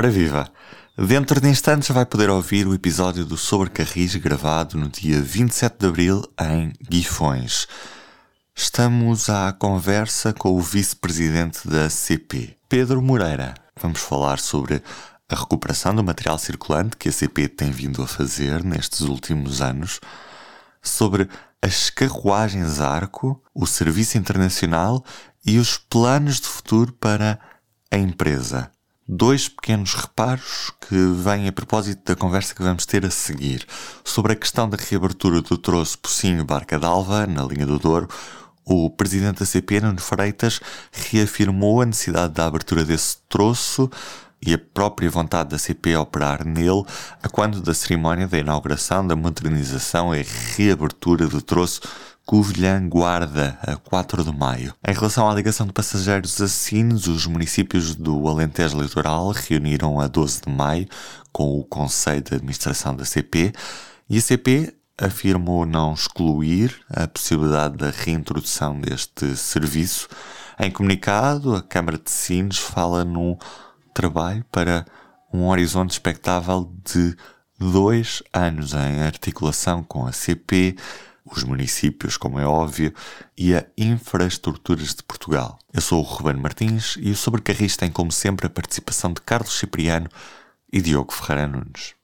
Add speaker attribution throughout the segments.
Speaker 1: Ora viva! Dentro de instantes vai poder ouvir o episódio do Sobre Carris gravado no dia 27 de Abril em Guifões. Estamos à conversa com o vice-presidente da CP, Pedro Moreira. Vamos falar sobre a recuperação do material circulante que a CP tem vindo a fazer nestes últimos anos, sobre as carruagens Arco, o serviço internacional e os planos de futuro para a empresa dois pequenos reparos que vêm a propósito da conversa que vamos ter a seguir. Sobre a questão da reabertura do troço Pocinho Barca d'Alva, na linha do Douro, o presidente da CP, Nuno Freitas, reafirmou a necessidade da abertura desse troço e a própria vontade da CP operar nele a quando da cerimónia da inauguração, da modernização e reabertura do troço Covilhã Guarda, a 4 de maio. Em relação à ligação de passageiros a Sines, os municípios do Alentejo Litoral reuniram a 12 de maio com o Conselho de Administração da CP e a CP afirmou não excluir a possibilidade da reintrodução deste serviço. Em comunicado, a Câmara de Sines fala num trabalho para um horizonte expectável de dois anos em articulação com a CP, os municípios, como é óbvio, e a infraestruturas de Portugal. Eu sou o Ruben Martins e o Sobre Carris tem, como sempre, a participação de Carlos Cipriano e Diogo Ferreira Nunes.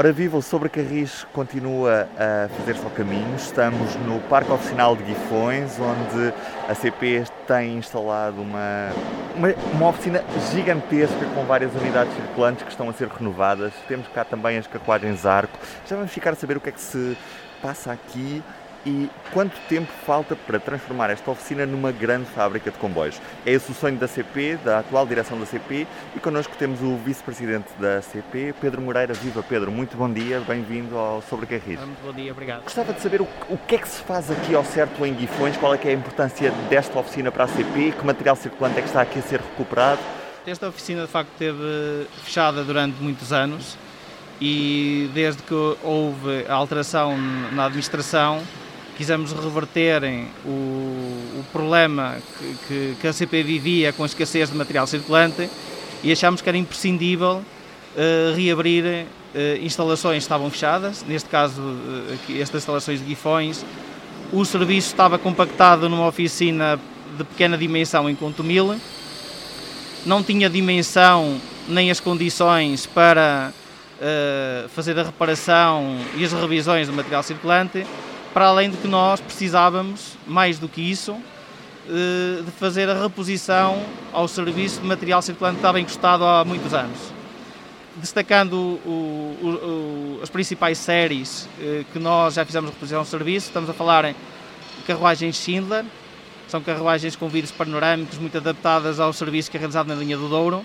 Speaker 2: Ora viva, o Sobre Carris continua a fazer seu caminho. Estamos no Parque Oficinal de Guifões, onde a CP tem instalado uma, uma, uma, oficina gigantesca com várias unidades circulantes que estão a ser renovadas. Temos cá também as carruagens Arco. Já vamos ficar a saber o que é que se passa aqui e quanto tempo falta para transformar esta oficina numa grande fábrica de comboios? É esse o sonho da CP, da atual direção da CP, e connosco temos o vice-presidente da CP, Pedro Moreira. Viva Pedro, muito bom dia, bem-vindo ao Sobre Carris.
Speaker 3: Muito bom dia, obrigado.
Speaker 2: Gostava de saber o, o, que é que se faz aqui ao certo em Guifões, qual é, é a importância desta oficina para a CP, que material circulante é que está aqui a ser recuperado?
Speaker 3: Esta oficina de facto esteve fechada durante muitos anos e desde que houve a alteração na administração quisemos reverter o, o problema que, que, a CP vivia com a escassez de material circulante e achámos que era imprescindível uh, reabrir uh, instalações que estavam fechadas, neste caso uh, estas instalações de Guifões. O serviço estava compactado numa oficina de pequena dimensão em Contumil, não tinha dimensão nem as condições para fazer a reparação e as revisões do material circulante para além de que nós precisávamos, mais do que isso, eh, de fazer a reposição ao serviço de material circulante que estava encostado há muitos anos. Destacando o, o, o, as principais séries eh, que nós já fizemos reposição ao serviço, estamos a falar em carruagens Schindler, são carruagens com vidros panorâmicos muito adaptadas ao serviço que é realizado na linha do Douro.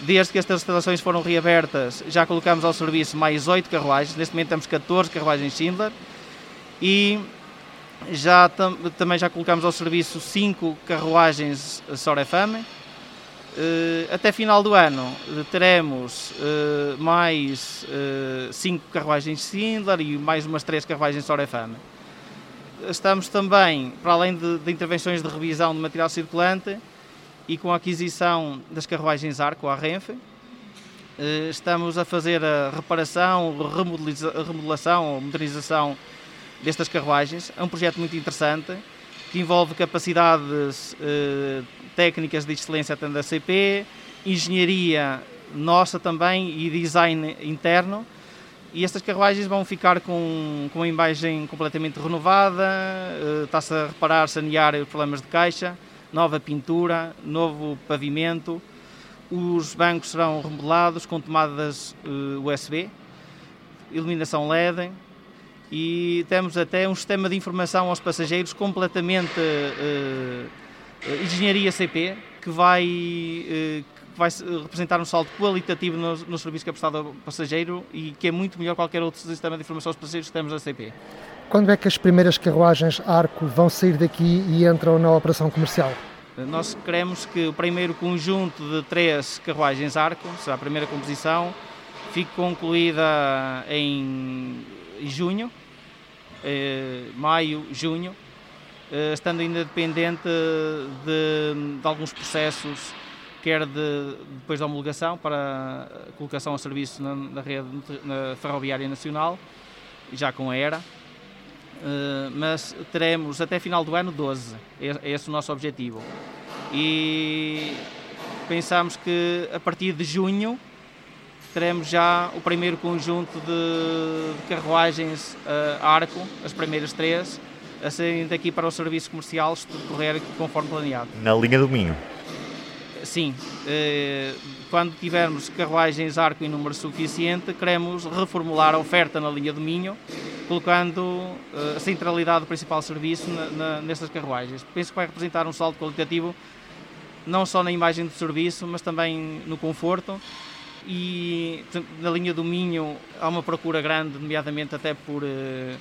Speaker 3: Desde que estas instalações foram reabertas, já colocamos ao serviço mais 8 carruagens, neste momento temos 14 carruagens Schindler, e já tam, também já colocamos ao serviço cinco carruagens Sorefame. Uh, até final do ano uh, teremos uh, mais cinco carruagens Sindler e mais umas três carruagens Sorefame. Estamos também, para além de, de, intervenções de revisão de material circulante e com a aquisição das carruagens Arco à Renfe, estamos a fazer a reparação, remodelação ou modernização destas carruagens. É um projeto muito interessante que envolve capacidades eh, técnicas de excelência da CP, engenharia nossa também e design interno. E estas carruagens vão ficar com, com uma imagem completamente renovada, eh, está-se a reparar, sanear problemas de caixa, nova pintura, novo pavimento. Os bancos serão remodelados com tomadas eh, USB, iluminação LED, e temos até um sistema de informação aos passageiros completamente uh, uh, engenharia CP que vai, uh, que vai representar um salto qualitativo no, no, serviço que é prestado ao passageiro e que é muito melhor qualquer outro sistema de informação aos passageiros que temos na CP.
Speaker 4: Quando é que as primeiras carruagens Arco vão sair daqui e entram na operação comercial?
Speaker 3: Nós queremos que o primeiro conjunto de três carruagens Arco, será a primeira composição, fique concluída em junho, eh, maio, junho, eh, estando ainda dependente de, de, alguns processos quer de, depois da homologação para a colocação a serviço na, na rede na ferroviária nacional, já com a ERA, uh, mas teremos até final do ano 12, é, esse o nosso objetivo. E pensamos que a partir de junho teremos já o primeiro conjunto de, de carruagens uh, arco, as primeiras três, a saírem daqui para o serviço comercial se tudo correr conforme planeado.
Speaker 2: Na linha do Minho?
Speaker 3: Sim. Uh, quando tivermos carruagens arco em número suficiente, queremos reformular a oferta na linha do Minho, colocando uh, a centralidade do principal serviço nestas carruagens. Penso que vai representar um salto qualitativo não só na imagem do serviço, mas também no conforto e na linha do Minho há uma procura grande, nomeadamente até por uh,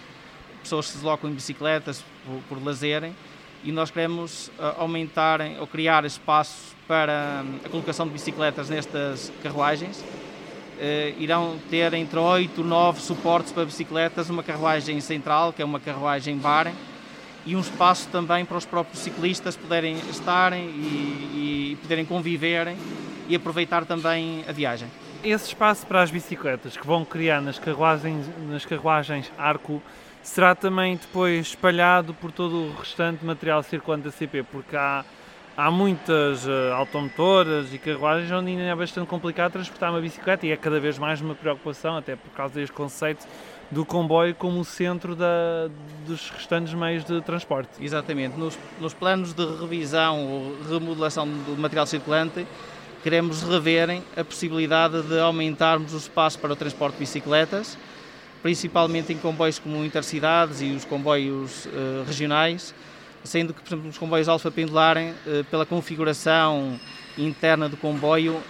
Speaker 3: pessoas se deslocam em bicicletas, por, por lazerem, e nós queremos uh, aumentar ou criar espaços para um, a colocação de bicicletas nestas carruagens. Uh, irão ter entre 8 e 9 suportes para bicicletas, uma carruagem central, que é uma carruagem bar, e um espaço também para os próprios ciclistas poderem estarem e, e poderem conviverem e aproveitar também a viagem.
Speaker 5: Esse espaço para as bicicletas que vão criar nas carruagens, nas carruagens arco será também depois espalhado por todo o restante material circulante da CP, porque há, há muitas uh, automotoras e carruagens onde ainda é bastante complicado transportar uma bicicleta e é cada vez mais uma preocupação, até por causa deste conceito do comboio como o centro da, dos restantes meios de transporte.
Speaker 3: Exatamente. Nos, nos planos de revisão ou remodelação do material circulante, queremos reverem a possibilidade de aumentarmos o espaço para o transporte de bicicletas, principalmente em comboios como intercidades e os comboios uh, regionais, sendo que, por exemplo, os comboios alfa pendularem, uh, pela configuração interna do comboio, uh,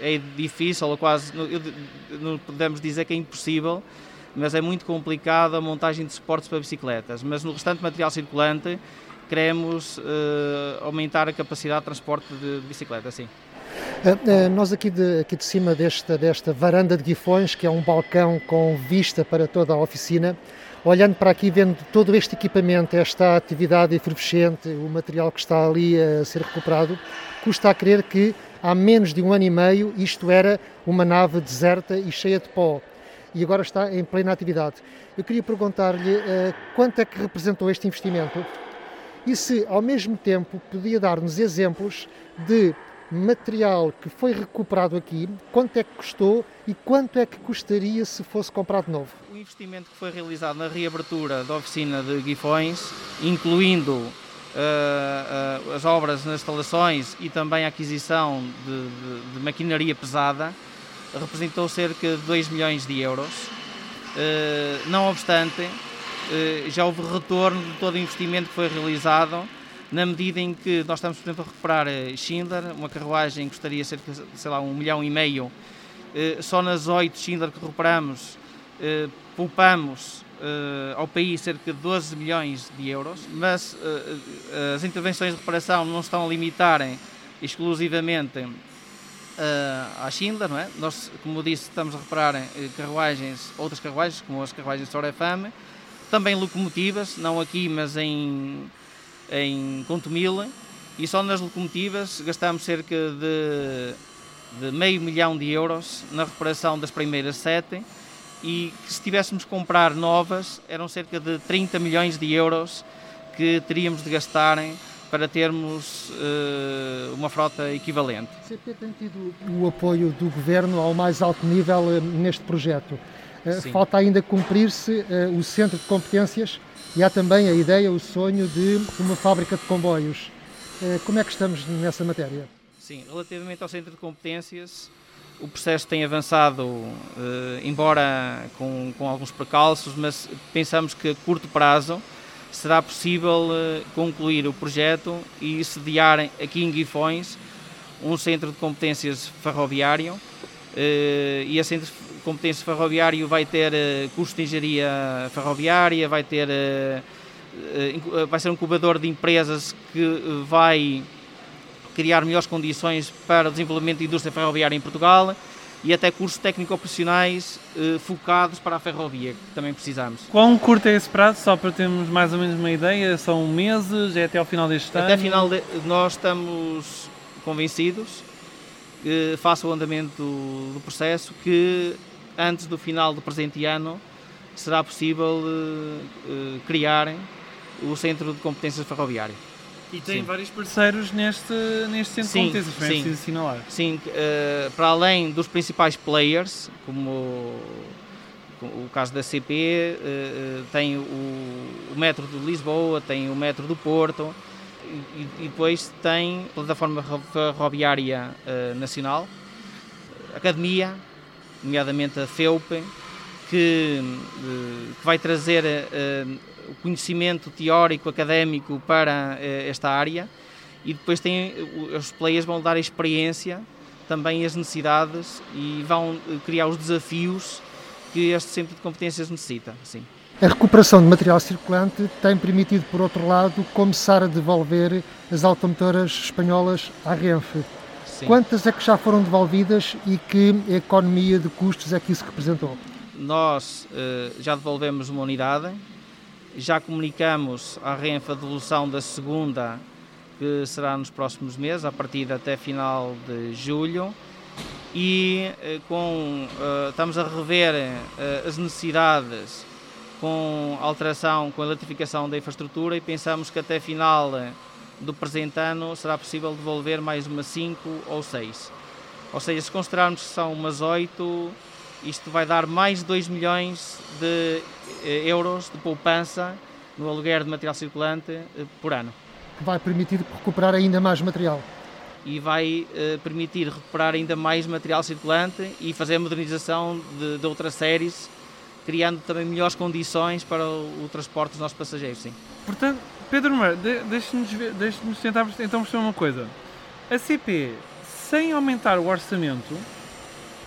Speaker 3: é difícil, ou quase, não podemos dizer que é impossível, mas é muito complicado a montagem de suportes para bicicletas. Mas no restante material circulante, queremos uh, aumentar a capacidade de transporte de, de bicicleta, sim.
Speaker 4: Uh, uh, nós aqui de, aqui de cima desta, desta varanda de Guifões, que é um balcão com vista para toda a oficina, olhando para aqui, vendo todo este equipamento, esta atividade efervescente, o material que está ali a ser recuperado, custa a crer que há menos de um ano e meio isto era uma nave deserta e cheia de pó e agora está em plena atividade. Eu queria perguntar-lhe uh, quanto é que representou este investimento e se, ao mesmo tempo, podia dar-nos exemplos de material que foi recuperado aqui, quanto é que custou e quanto é que custaria se fosse comprado novo?
Speaker 3: O investimento que foi realizado na reabertura da oficina de Guifões, incluindo uh, uh, as obras nas instalações e também a aquisição de, de, de maquinaria pesada, representou cerca de 2 milhões de euros. Uh, não obstante, já houve retorno de todo o investimento que foi realizado, na medida em que nós estamos, por exemplo, a recuperar eh, Schindler, uma carruagem que custaria cerca de, sei lá, um milhão e meio, eh, só nas oito Schindler que recuperamos, poupamos ao país cerca de 12 milhões de euros, mas as intervenções de reparação não estão a limitarem exclusivamente à Schindler, não é? Nós, como disse, estamos a reparar carruagens, outras carruagens, como as carruagens Sorefame, também locomotivas, não aqui, mas em, em Contumila, e só nas locomotivas gastamos cerca de, de meio milhão de euros na reparação das primeiras sete e que se tivéssemos que comprar novas eram cerca de 30 milhões de euros que teríamos de gastar para termos uh, uma frota equivalente.
Speaker 4: A CP tem tido o apoio do Governo ao mais alto nível uh, neste projeto. Eh, Sim. Falta ainda cumprir-se uh, o centro de competências e há também a ideia, o sonho de uma fábrica de comboios. Uh, como é que estamos nessa matéria?
Speaker 3: Sim, relativamente ao centro de competências, o processo tem avançado, uh, embora com, com alguns precalços, mas pensamos que a curto prazo será possível concluir o projeto e sediar aqui em Guifões um centro de competências ferroviário e esse centro competência ferroviário vai ter uh, curso de engenharia ferroviária, vai ter uh, uh, vai ser um incubador de empresas que vai criar melhores condições para o desenvolvimento da indústria ferroviária em Portugal e até cursos técnico-operacionais focados para a ferrovia, que também precisamos.
Speaker 5: Quão curto é esse prazo, só para termos mais ou menos uma ideia? São meses? É até ao final deste
Speaker 3: até
Speaker 5: ano?
Speaker 3: Até final de, nós estamos convencidos, que faça o andamento do, do processo, que antes do final do presente ano será possível uh, criar o Centro de Competências Ferroviárias.
Speaker 5: E tem sim. vários parceiros neste, neste centro sim, de competências, também sim. é preciso assinalar.
Speaker 3: Sim, uh, para além dos principais players, como o caso da CP, uh, uh, tem o, o, metro de Lisboa, tem o metro do Porto e, e depois tem a plataforma ferroviária nacional, academia, nomeadamente a FEUP, que, que vai trazer o conhecimento teórico, académico para eh, esta área e depois tem, os players vão dar a experiência, também as necessidades e vão eh, criar os desafios que este centro de competências necessita. Sim.
Speaker 4: A recuperação de material circulante tem permitido, por outro lado, começar a devolver as automotoras espanholas à Renfe. Sim. Quantas é que já foram devolvidas e que economia de custos é que isso representou?
Speaker 3: Nós uh, já devolvemos uma unidade, já comunicamos à Renfe a devolução da segunda, que será nos próximos meses, a partir até final de julho. E eh, com, uh, estamos a rever as necessidades com alteração, com a eletrificação da infraestrutura e pensamos que até final do presente ano será possível devolver mais umas 5 ou 6. Ou seja, se considerarmos que são umas 8, isto vai dar mais de 2 milhões de eh, euros de poupança no aluguer de material circulante eh, por ano.
Speaker 4: Que vai permitir recuperar ainda mais material.
Speaker 3: E vai uh, permitir recuperar ainda mais material circulante e fazer a modernização de, de outras séries, criando também melhores condições para o, o transporte dos nossos passageiros. Sim.
Speaker 5: Portanto, Pedro Mar, de, deixe-nos deixe tentar então perceber uma coisa. A CP, sem aumentar o orçamento,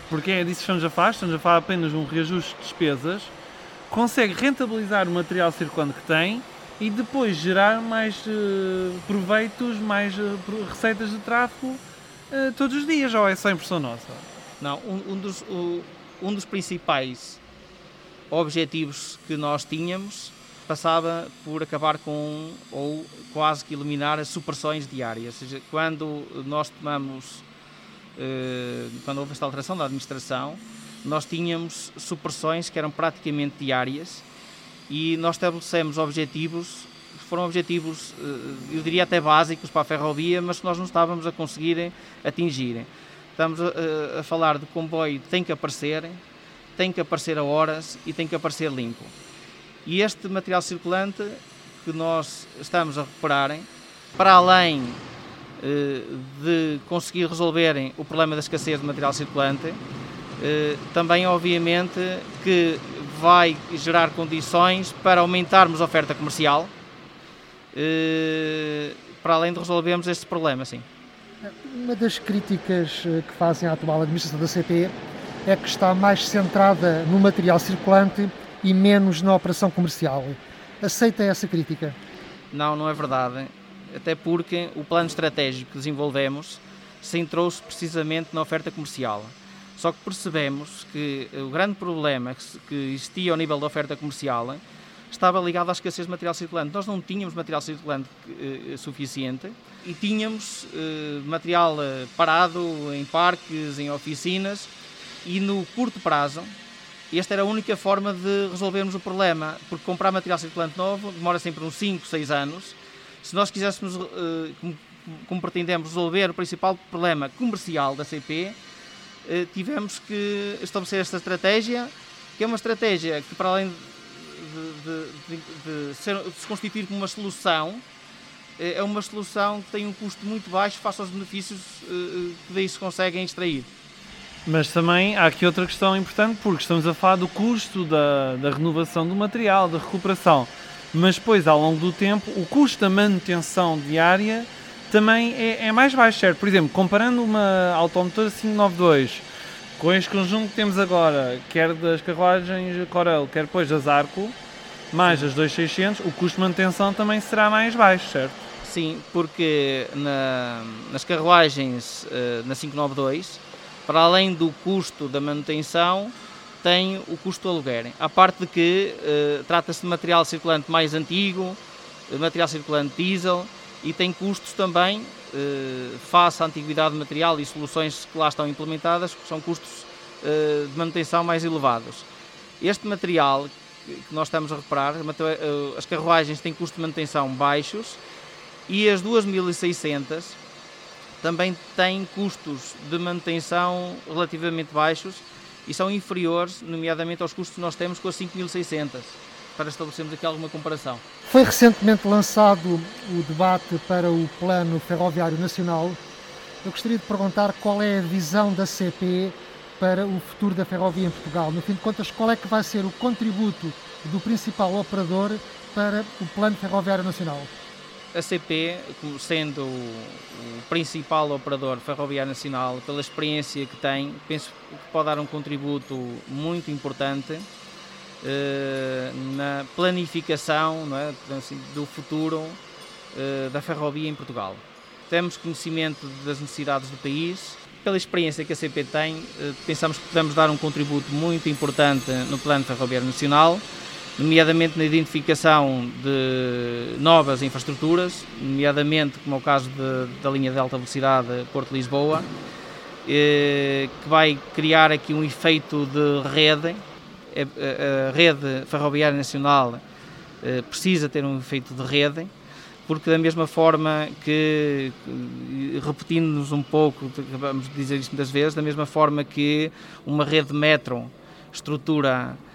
Speaker 5: porque é disso que estamos a falar, estamos a falar apenas de um reajuste de despesas, consegue rentabilizar o material circulante que tem e depois gerar mais uh, proveitos, mais uh, receitas de tráfego uh, todos os dias, ou é só impressão nossa?
Speaker 3: Não, um, um, dos, um dos principais objetivos que nós tínhamos passava por acabar com ou quase que eliminar as supressões diárias. Ou seja, quando nós tomamos, quando houve esta alteração da administração, nós tínhamos supressões que eram praticamente diárias e nós estabelecemos objetivos, foram objetivos, eh, eu diria até básicos para a ferrovia, mas que nós não estávamos a conseguir atingir. Estamos a, a falar de comboio tem que aparecer, tem que aparecer a horas e tem que aparecer limpo. E este material circulante que nós estamos a recuperar, para além eh, de conseguir resolver o problema da escassez de material circulante, eh, também, obviamente, que vai gerar condições para aumentarmos a oferta comercial, eh, para além de resolvermos este problema, sim.
Speaker 4: Uma das críticas que fazem à atual administração da CP é que está mais centrada no material circulante e menos na operação comercial. Aceita essa crítica?
Speaker 3: Não, não é verdade. Até porque o plano estratégico que desenvolvemos centrou-se precisamente na oferta comercial. Só que percebemos que o grande problema que existia ao nível da oferta comercial estava ligado à escassez de material circulante. Nós não tínhamos material circulante eh, suficiente e tínhamos eh, material eh, parado em parques, em oficinas e no curto prazo esta era a única forma de resolvermos o problema, porque comprar material circulante novo demora sempre uns 5, 6 anos. Se nós quiséssemos, como, como pretendemos, resolver o principal problema comercial da CP, eh, tivemos que estabelecer esta estratégia, que é uma estratégia que, para além de, de, de, ser, de se constituir como uma solução, eh, é uma solução que tem um custo muito baixo face aos benefícios eh, que daí se conseguem extrair.
Speaker 5: Mas também há aqui outra questão importante, porque estamos a falar do custo da, da renovação do material, da recuperação. Mas depois, ao longo do tempo, o custo da manutenção diária também é, é mais baixo, certo? Por exemplo, comparando uma automotora 592 com este conjunto que temos agora, quer das carruagens Corel, quer depois das Arco, mais as 2600, o custo de manutenção também será mais baixo, certo?
Speaker 3: Sim, porque na, nas carruagens uh, na 592, para além do custo da manutenção, tem o custo do aluguer. A parte de que uh, trata-se de material circulante mais antigo, material circulante diesel, e tem custos também face à antiguidade material e soluções que lá estão implementadas, são custos de manutenção mais elevados. Este material que nós estamos a reparar, as carruagens têm custos de manutenção baixos e as 2600 também têm custos de manutenção relativamente baixos e são inferiores, nomeadamente aos custos que nós temos com as 5600, para estabelecermos aqui alguma comparação.
Speaker 4: Foi recentemente lançado o debate para o Plano Ferroviário Nacional. Eu gostaria de perguntar qual é a visão da CP para o futuro da ferrovia em Portugal. No fim de contas, qual é que vai ser o contributo do principal operador para o Plano Ferroviário Nacional?
Speaker 3: A CP, sendo o principal operador ferroviário nacional, pela experiência que tem, penso que pode dar um contributo muito importante eh, na planificação é, assim, do futuro eh, da ferrovia em Portugal. Temos conhecimento das necessidades do país, pela experiência que a CP tem, eh, pensamos que podemos dar um contributo muito importante no Plano Ferroviário Nacional nomeadamente na identificação de novas infraestruturas, nomeadamente como é o caso de, da linha de alta velocidade Porto-Lisboa, eh, que vai criar aqui um efeito de rede. A, a rede ferroviária nacional eh, precisa ter um efeito de rede, porque da mesma forma que, repetindo-nos um pouco, vamos dizer isto muitas vezes, da mesma forma que uma rede metro estrutura eh,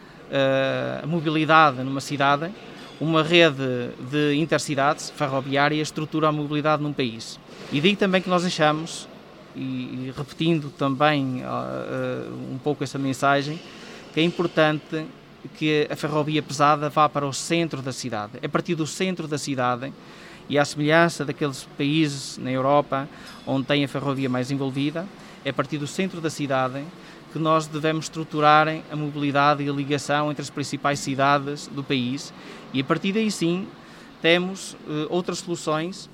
Speaker 3: a mobilidade numa cidade, uma rede de intercidades ferroviária estrutura a mobilidade num país. E daí também que nós achamos, e, repetindo também uh, um pouco essa mensagem, que é importante que a ferrovia pesada vá para o centro da cidade. É a partir do centro da cidade e à semelhança daqueles países na Europa onde tem a ferrovia mais envolvida, é a partir do centro da cidade que nós devemos estruturar a mobilidade e a ligação entre as principais cidades do país e a partir daí sim temos uh, outras soluções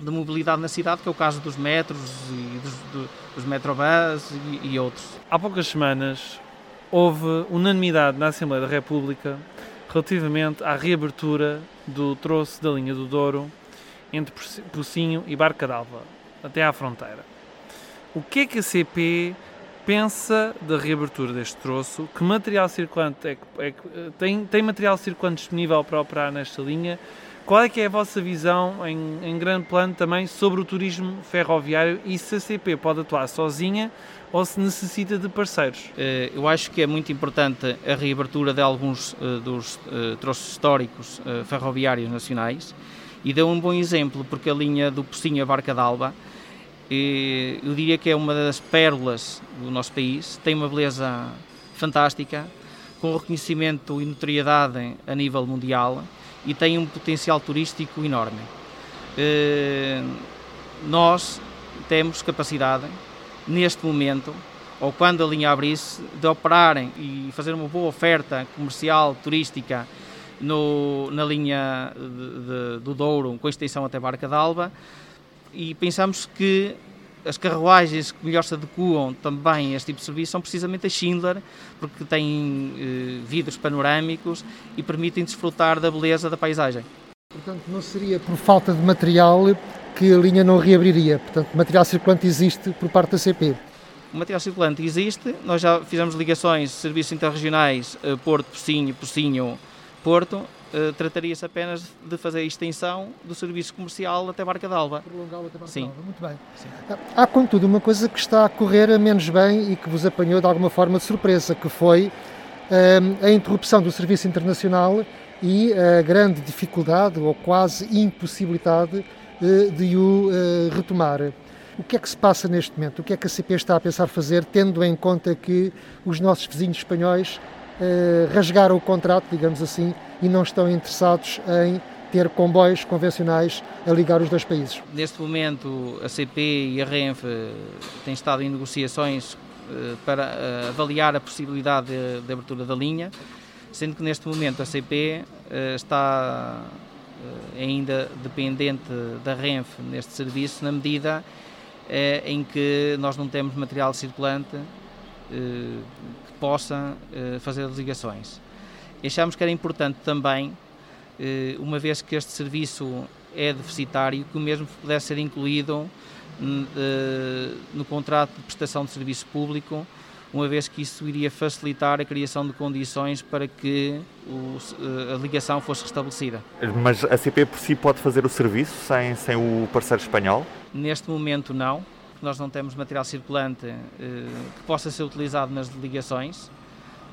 Speaker 3: de mobilidade na cidade, que é o caso dos metros e dos, do, dos metrobus e, e outros.
Speaker 5: Há poucas semanas houve unanimidade na Assembleia da República relativamente à reabertura do troço da linha do Douro entre Pocinho e Barca d'Alva, até à fronteira. O que é que a CP pensa da reabertura deste troço? Que material circulante é que, é que, tem, tem material circulante disponível para operar nesta linha? Qual é que é a vossa visão em, em grande plano também sobre o turismo ferroviário e se a CP pode atuar sozinha ou se necessita de parceiros?
Speaker 3: Eh, eu acho que é muito importante a reabertura de alguns eh, dos eh, troços históricos ferroviários nacionais e deu um bom exemplo porque a linha do Pocinho a Barca d'Alba eu diria que é uma das pérolas do nosso país, tem uma beleza fantástica, com reconhecimento e notoriedade a nível mundial e tem um potencial turístico enorme. Eh, nós temos capacidade, neste momento, ou quando a linha abrisse, de operarem e fazer uma boa oferta comercial, turística, no, na linha de, de, do Douro, com extensão até Barca d'Alba, e pensamos que as carruagens que melhor se adequam também a este tipo de serviço são precisamente a Schindler, porque têm eh, vidros panorâmicos e permitem desfrutar da beleza da paisagem.
Speaker 4: Portanto, não seria por falta de material que a linha não reabriria. Portanto, material circulante existe por parte da CP.
Speaker 3: O material circulante existe, nós já fizemos ligações, serviços interregionais, eh, Porto, Pocinho, Pocinho, Porto, Uh, trataria-se apenas de fazer a extensão do serviço comercial até Barca d'Alba.
Speaker 4: Prolongá-lo até Barca
Speaker 3: Sim.
Speaker 4: d'Alba, muito bem. Sim. Há, contudo, uma coisa que está a correr menos bem e que vos apanhou de alguma forma de surpresa, que foi uh, a interrupção do serviço internacional e a grande dificuldade, ou quase impossibilidade, uh, de o retomar. O que é que se passa neste momento? O que é que a CP está a pensar fazer, tendo em conta que os nossos vizinhos espanhóis rasgaram o contrato, digamos assim, e não estão interessados em ter comboios convencionais a ligar os dois países.
Speaker 3: Neste momento, a CP e a Renfe têm estado em negociações eh, para eh, avaliar a possibilidade de, de abertura da linha, sendo que neste momento a CP eh, está ainda dependente da Renfe neste serviço, na medida em que nós não temos material circulante que possa fazer as ligações. Achamos que era importante também, eh, uma vez que este serviço é deficitário que o mesmo pudesse ser incluído no contrato de prestação de serviço público, uma vez que isso iria facilitar a criação de condições para que o, a ligação fosse restabelecida.
Speaker 2: Mas a CP por si pode fazer o serviço sem, sem o parceiro espanhol?
Speaker 3: Neste momento não, nós não temos material circulante eh, que possa ser utilizado nas ligações.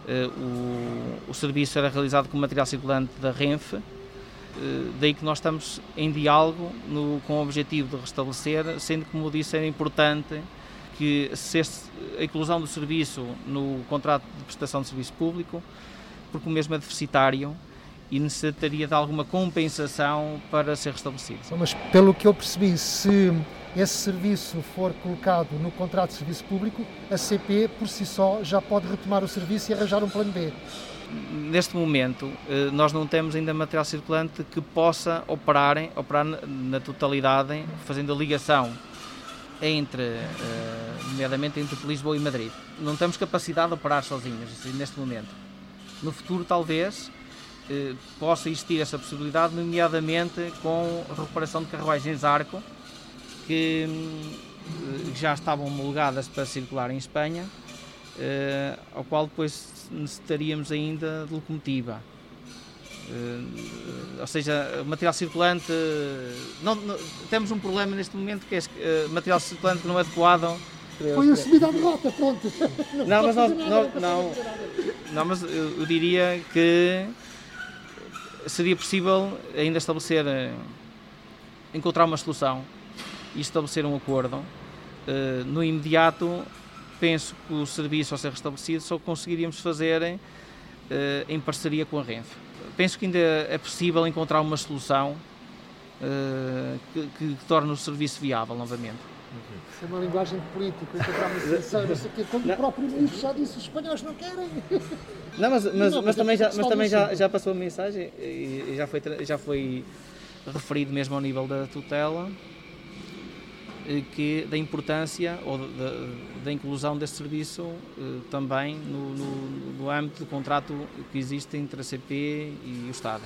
Speaker 3: Eh, o, o, serviço era realizado com material circulante da Renfe, eh, daí que nós estamos em diálogo no, com o objetivo de restabelecer, sendo que, como disse, era importante que a inclusão do serviço no contrato de prestação de serviço público, porque o mesmo é deficitário e necessitaria de alguma compensação para ser restabelecido.
Speaker 4: Mas pelo que eu percebi, se esse serviço for colocado no contrato de serviço público, a CP por si só já pode retomar o serviço e arranjar um plano B.
Speaker 3: Neste momento, eh, nós não temos ainda material circulante que possa operar, operar na totalidade, fazendo a ligação entre, eh, nomeadamente entre Lisboa e Madrid. Não temos capacidade de operar sozinhos neste momento. No futuro, talvez, eh, possa existir essa possibilidade, nomeadamente com a recuperação de carruagens Arco, que já estavam homologadas para circular em Espanha, ao qual depois necessitaríamos ainda de locomotiva. Uh, ou seja, material circulante. Não, não, temos um problema neste momento que é uh, material circulante não é adequado.
Speaker 4: Foi a subida à derrota, pronto.
Speaker 3: Não, mas nós, não, não, não, mas eu, eu, diria que seria possível ainda estabelecer, eh, encontrar uma solução e estabelecer um acordo. Uh, no imediato, penso que o serviço ao ser restabelecido só conseguiríamos fazer uh, em parceria com a Renfe. Penso que ainda é possível encontrar uma solução que, que, torne o serviço viável novamente.
Speaker 4: Isso é uma linguagem de político, encontrar uma solução, não sei o quê, como o próprio ministro já disse, os espanhóis não querem.
Speaker 3: Não, mas, mas, não, mas também, já, mas também já, já passou a mensagem e já foi, já foi referido mesmo ao nível da tutela eh, que da importância ou da, da inclusão deste serviço eh, também no, no, no, âmbito do contrato que existe entre a CP e o Estado.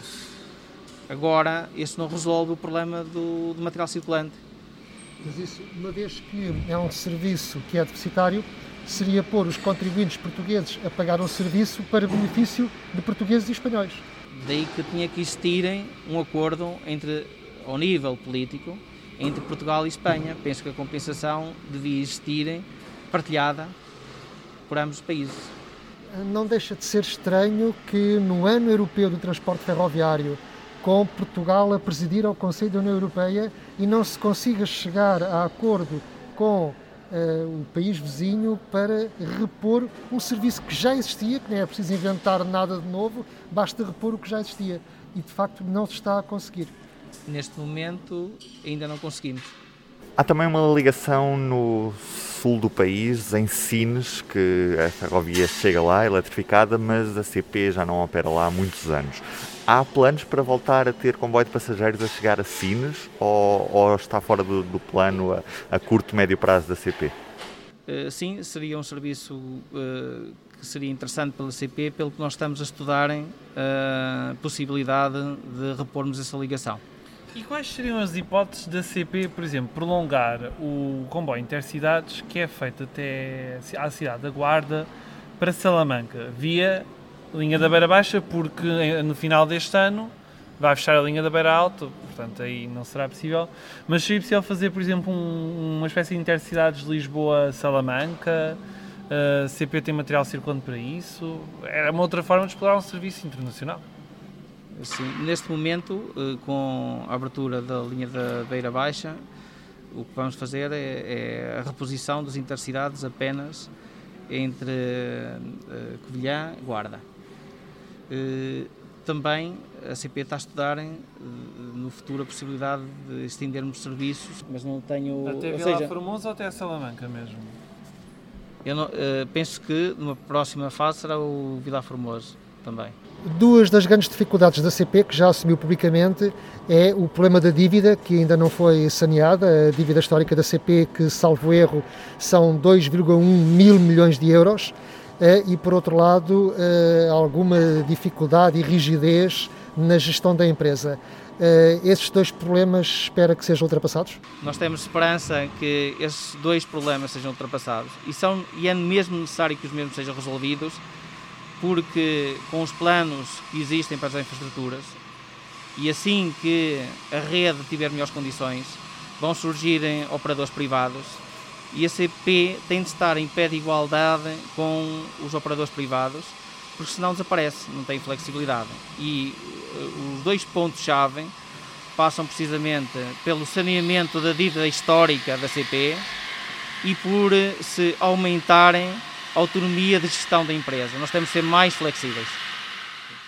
Speaker 3: Agora, isso não resolve o problema do, do material circulante.
Speaker 4: Mas isso, uma vez que é um serviço que é deficitário, seria pôr os contribuintes portugueses a pagar um serviço para benefício de portugueses e espanhóis.
Speaker 3: Daí que tinha que existir um acordo entre, ao nível político, entre Portugal e Espanha. Penso que a compensação devia existir partilhada por ambos os países.
Speaker 4: Não deixa de ser estranho que no ano europeu do transporte ferroviário, com Portugal a presidir ao Conselho da União Europeia e não se consiga chegar a acordo com uh, o país vizinho para repor um serviço que já existia, que nem é preciso inventar nada de novo, basta repor o que já existia. E de facto não se está a conseguir
Speaker 3: neste momento ainda não conseguimos.
Speaker 2: Há também uma ligação no sul do país, em Sines, que a ferrovia chega lá, eletrificada, mas a CP já não opera lá há muitos anos. Há planos para voltar a ter comboio de passageiros a chegar a Sines ou, ou está fora do, do plano a, a, curto, médio prazo da CP?
Speaker 3: Eh, sim, seria um serviço uh, que seria interessante pela CP, pelo que nós estamos a estudar uh, a possibilidade de repormos essa ligação.
Speaker 5: E quais seriam as hipóteses da CP, por exemplo, prolongar o comboio intercidades que é feito até à cidade da Guarda para Salamanca, via linha da Beira Baixa, porque no final deste ano vai fechar a linha da Beira Alta, portanto aí não será possível. Mas seria possível fazer, por exemplo, um, uma espécie de intercidades Lisboa-Salamanca? A CP tem material circulante para isso? Era uma outra forma de explorar um serviço internacional.
Speaker 3: Sim, neste momento, eh, com a abertura da linha da Beira Baixa, o que vamos fazer é, é a reposição das intercidades apenas entre uh, Covilhã e Guarda. Uh, também a CP está a estudar uh, no futuro a possibilidade de estendermos serviços, mas não tenho...
Speaker 5: Até Vila seja, Formosa ou até a Salamanca mesmo?
Speaker 3: Eu não, penso que numa próxima fase será o Vila Formoso também.
Speaker 4: Duas das grandes dificuldades da CP, que já assumiu publicamente, é o problema da dívida, que ainda não foi saneada, a dívida histórica da CP, que, salvo erro, são 2,1 mil milhões de euros, eh, e, por outro lado, eh, alguma dificuldade e rigidez na gestão da empresa. Uh, esses dois problemas espera que sejam ultrapassados?
Speaker 3: Nós temos esperança que esses dois problemas sejam ultrapassados e, são, e é mesmo necessário que os mesmos sejam resolvidos porque com os planos que existem para as infraestruturas e assim que a rede tiver melhores condições, vão surgir operadores privados e a CP tem de estar em pé de igualdade com os operadores privados, porque senão desaparece, não tem flexibilidade. E uh, os dois pontos-chave passam precisamente pelo saneamento da dívida histórica da CP e por eh, se aumentarem autonomia de gestão da empresa. Nós temos de ser mais flexíveis.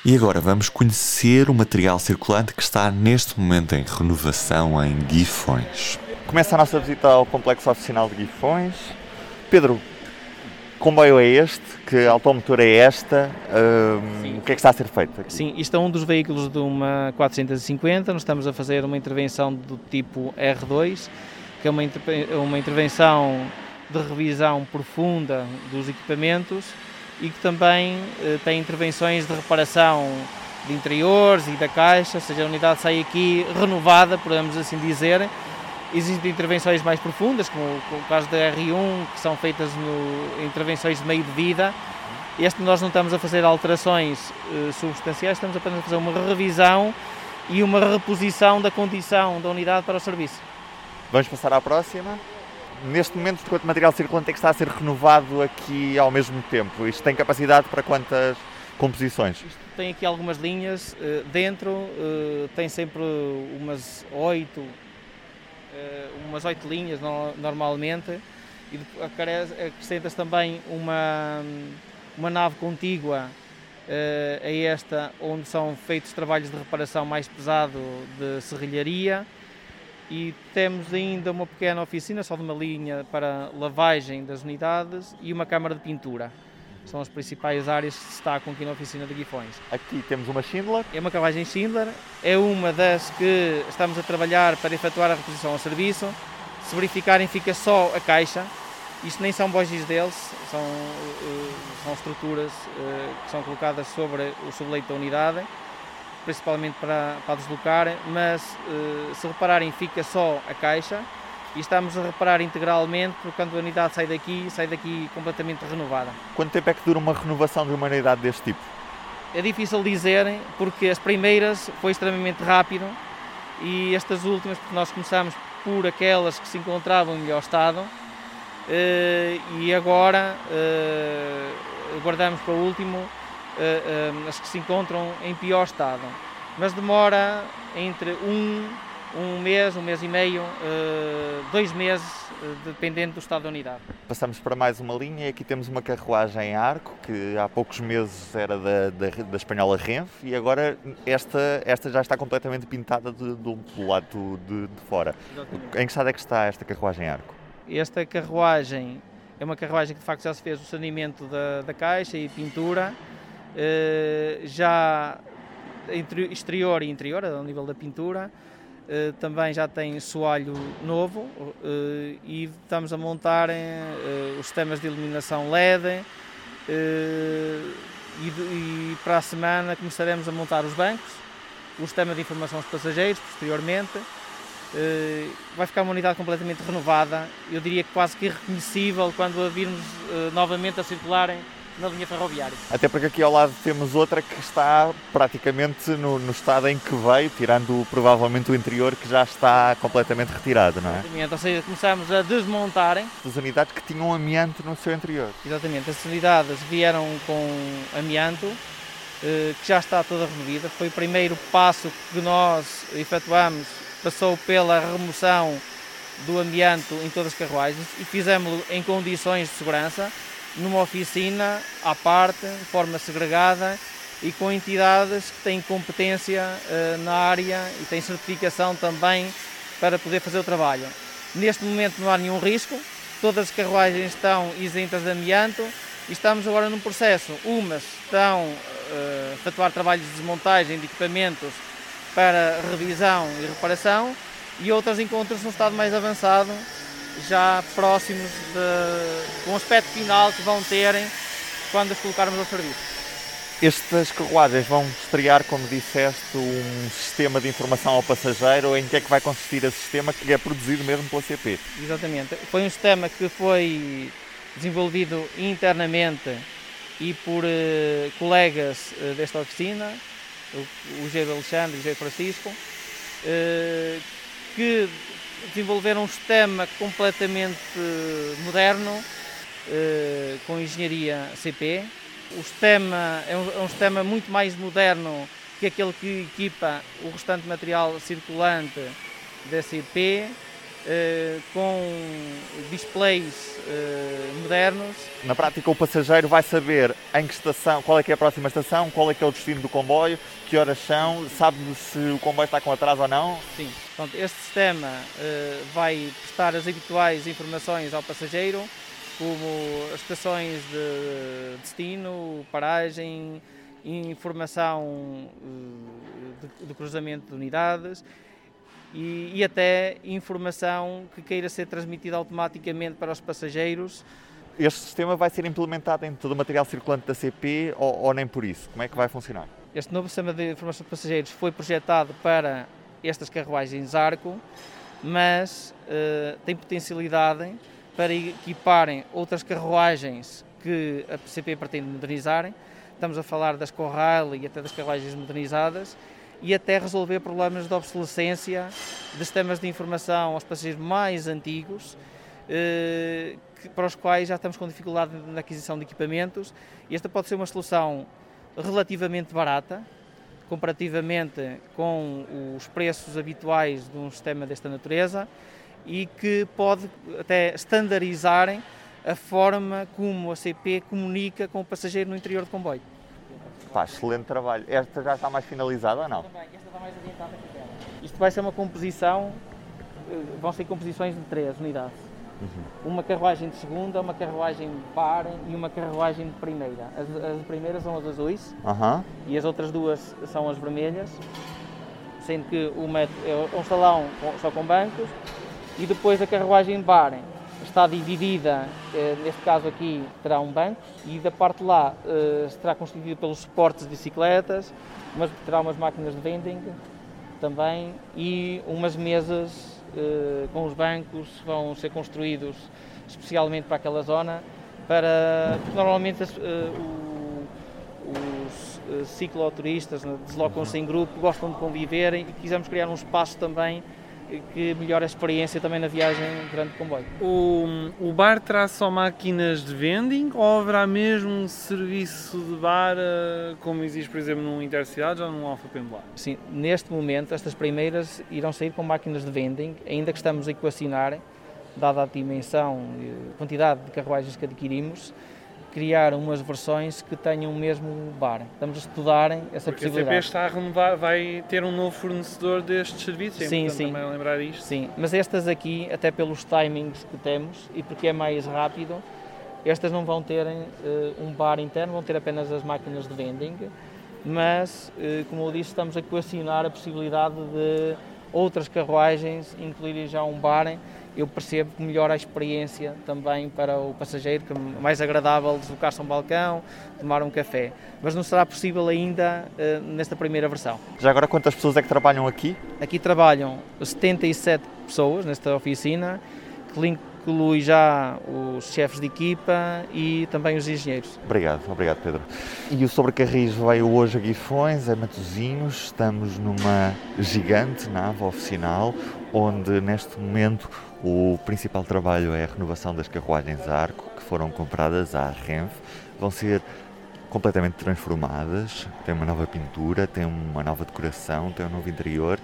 Speaker 1: E agora vamos conhecer o material circulante que está neste momento em renovação em Guifões.
Speaker 2: Começa a nossa visita ao complexo oficinal de Guifões. Pedro, que comboio é este? Que automotor é esta? Um, o que é que está a ser feito aqui?
Speaker 3: Sim, isto é um dos veículos de uma 450. Nós estamos a fazer uma intervenção do tipo R2, que é uma, uma intervenção de revisão profunda dos equipamentos e que também eh, tem intervenções de reparação de interiores e da caixa, ou seja, a unidade sai aqui renovada, podemos assim dizer, Existem intervenções mais profundas, como, o caso da R1, que são feitas no, intervenções de meio de vida. Este nós não estamos a fazer alterações uh, substanciais, estamos apenas a fazer uma revisão e uma reposição da condição da unidade para o serviço.
Speaker 2: Vamos passar à próxima. Neste momento, quanto material circulante é que está a ser renovado aqui ao mesmo tempo? Isto tem capacidade para quantas composições? Isto
Speaker 3: tem aqui algumas linhas. Uh, dentro uh, tem sempre umas oito eh, umas oito linhas normalmente e acrescentas também uma, uma nave contígua a esta onde são feitos trabalhos de reparação mais pesado de serrilharia e temos ainda uma pequena oficina, só de uma linha para lavagem das unidades e uma câmara de pintura são as principais áreas que se destacam aqui na oficina de Guifões.
Speaker 2: Aqui temos uma Schindler.
Speaker 3: É uma carruagem Schindler, é uma das que estamos a trabalhar para efetuar a reposição ao serviço. Se verificarem, fica só a caixa. Isto nem são bojis deles, são, uh, são estruturas uh, que são colocadas sobre o subleito da unidade, principalmente para, para deslocar, mas uh, se repararem, fica só a caixa e estamos a reparar integralmente porque quando a unidade sai daqui, sai daqui completamente renovada.
Speaker 2: Quanto tempo é que dura uma renovação de uma unidade deste tipo?
Speaker 3: É difícil dizer porque as primeiras foi extremamente rápido e estas últimas, porque nós começamos por aquelas que se encontravam em melhor estado eh, e agora eh, guardamos para o último eh, as que se encontram em pior estado. Mas demora entre um um mês, um mês e meio, uh, dois meses, dependendo do estado da unidade.
Speaker 2: Passamos para mais uma linha e aqui temos uma carruagem em arco, que há poucos meses era da, da, da espanhola Renfe e agora esta, esta já está completamente pintada do, do lado de, de fora. Exatamente. Em que estado é que está esta carruagem em arco?
Speaker 3: Esta carruagem é uma carruagem que de facto já se fez o saneamento da, da caixa e pintura, já exterior e interior, ao nível da pintura, Uh, também já tem soalho novo uh, e estamos a montar os sistemas de iluminação LED e, e, para a semana começaremos a montar os bancos, o sistema de informação aos passageiros posteriormente. vai ficar uma unidade completamente renovada, eu diria que quase que irreconhecível quando a virmos novamente a circularem na linha ferroviária.
Speaker 2: Até porque aqui ao lado temos outra que está praticamente no, no, estado em que veio, tirando provavelmente o interior que já está completamente retirado, não é?
Speaker 3: Exatamente, ou seja, começamos a desmontarem.
Speaker 2: As unidades que tinham amianto no seu interior.
Speaker 3: Exatamente, as unidades vieram com amianto, eh, que já está toda removida. Foi o primeiro passo que nós efetuamos, passou pela remoção do amianto em todas as carruagens e fizemos em condições de segurança numa oficina à parte, de forma segregada e com entidades que têm competência uh, na área e têm certificação também para poder fazer o trabalho. Neste momento não há nenhum risco, todas as carruagens estão isentas de amianto e estamos agora num processo. Umas estão uh, a efetuar trabalhos de desmontagem de equipamentos para revisão e reparação e outras encontram-se num estado mais avançado já próximos de, um aspecto final que vão terem quando as colocarmos ao serviço.
Speaker 2: Estas carruagens vão estrear, como disseste, um sistema de informação ao passageiro. Em que é que vai consistir esse sistema que é produzido mesmo pela CP?
Speaker 3: Exatamente. Foi um sistema que foi desenvolvido internamente e por uh, colegas uh, desta oficina, o, o G. Alexandre e o G. Francisco, uh, que desenvolveram um sistema completamente moderno, com engenharia CP. O sistema é um, é um sistema muito mais moderno que aquele que equipa o restante material circulante da CP, Uh, com displays modernos.
Speaker 2: Na prática, o passageiro vai saber em que estação, qual é que é a próxima estação, qual é que é o destino do comboio, que horas são, sabe se o comboio está com atraso ou não?
Speaker 3: Sim. Este sistema uh, vai prestar as habituais informações ao passageiro, como as estações de destino, paragem, informação de, de cruzamento de unidades e, e, até informação que queira ser transmitida automaticamente para os passageiros.
Speaker 2: Este sistema vai ser implementado em todo o material circulante da CP ou, ou nem por isso? Como é que vai funcionar?
Speaker 3: Este novo sistema de informação de passageiros foi projetado para estas carruagens Arco, mas uh, tem potencialidade para equiparem outras carruagens que a CP pretende modernizar. Estamos a falar das Corral e até das carruagens modernizadas e até resolver problemas de obsolescência de sistemas de informação aos passageiros mais antigos, eh, para os quais já estamos com dificuldade na aquisição de equipamentos. Esta pode ser uma solução relativamente barata, comparativamente com os preços habituais de um sistema desta natureza e que pode até estandarizarem a forma como a CP comunica com o passageiro no interior do comboio.
Speaker 2: Pá, excelente trabalho. Esta já está mais finalizada ou não?
Speaker 3: Também, esta está mais adiantada que aquela. Isto vai ser uma composição, eh, vão ser composições de três unidades. Uhum. Uma carruagem de segunda, uma carruagem de par e uma carruagem de primeira. As, as primeiras são as azuis uhum. e as outras duas são as vermelhas, sendo que uma é um salão só com bancos e depois a carruagem de bar está dividida, eh, neste caso aqui terá um banco e da parte lá eh, estará constituída pelos suportes de bicicletas, mas terá umas máquinas de vending também e umas mesas com os bancos vão ser construídos especialmente para aquela zona, para porque normalmente o, os cicloturistas né, deslocam-se em grupo, gostam de conviver e quisemos criar um espaço também que melhora a experiência também na viagem durante o comboio.
Speaker 5: O, o bar terá só máquinas de vending ou haverá mesmo um serviço de bar eh, como existe, por exemplo, num Intercidades ou num Alfa Pendular?
Speaker 3: Sim, neste momento estas primeiras irão sair com máquinas de vending, ainda que estamos a equacionar, dada a dimensão e quantidade de carruagens que adquirimos, criar umas versões que tenham o mesmo bar. Estamos a estudar essa
Speaker 5: Porque
Speaker 3: possibilidade.
Speaker 5: a CP está a renovar, vai ter um novo fornecedor destes serviços, é
Speaker 3: sim, sim.
Speaker 5: também lembrar isto.
Speaker 3: Sim, mas estas aqui, até pelos timings que temos e porque é mais rápido, estas não vão ter uh, um bar interno, vão ter apenas as máquinas de vending, mas, uh, como eu disse, estamos a equacionar a possibilidade de outras carruagens incluírem já um bar eu percebo que melhora a experiência também para o passageiro, que é mais agradável deslocar-se a um balcão, tomar um café. Mas não será possível ainda uh, nesta primeira versão.
Speaker 2: Já agora, quantas pessoas é que trabalham aqui?
Speaker 3: Aqui trabalham 77 pessoas nesta oficina, que inclui já os chefes de equipa e também os engenheiros.
Speaker 2: Obrigado, obrigado Pedro. E o Sobrecarris veio hoje a Guifões, a Matosinhos, estamos numa gigante nave oficinal, onde neste momento o principal trabalho é a renovação das carruagens Arco, que foram compradas à Renfe, vão ser completamente transformadas, tem uma nova pintura, tem uma nova decoração, tem um novo interior,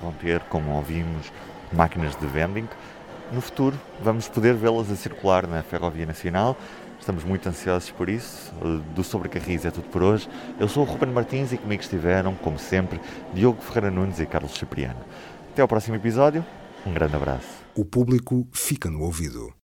Speaker 2: vão ter, como ouvimos, máquinas de vending, no futuro vamos poder vê-las a circular na Ferrovia Nacional. Estamos muito ansiosos por isso. Do Sobrecarris é tudo por hoje. Eu sou o Ruben Martins e comigo estiveram, como sempre, Diogo Ferreira Nunes e Carlos Cipriano. Até ao próximo episódio. Um grande abraço.
Speaker 6: O público fica no ouvido.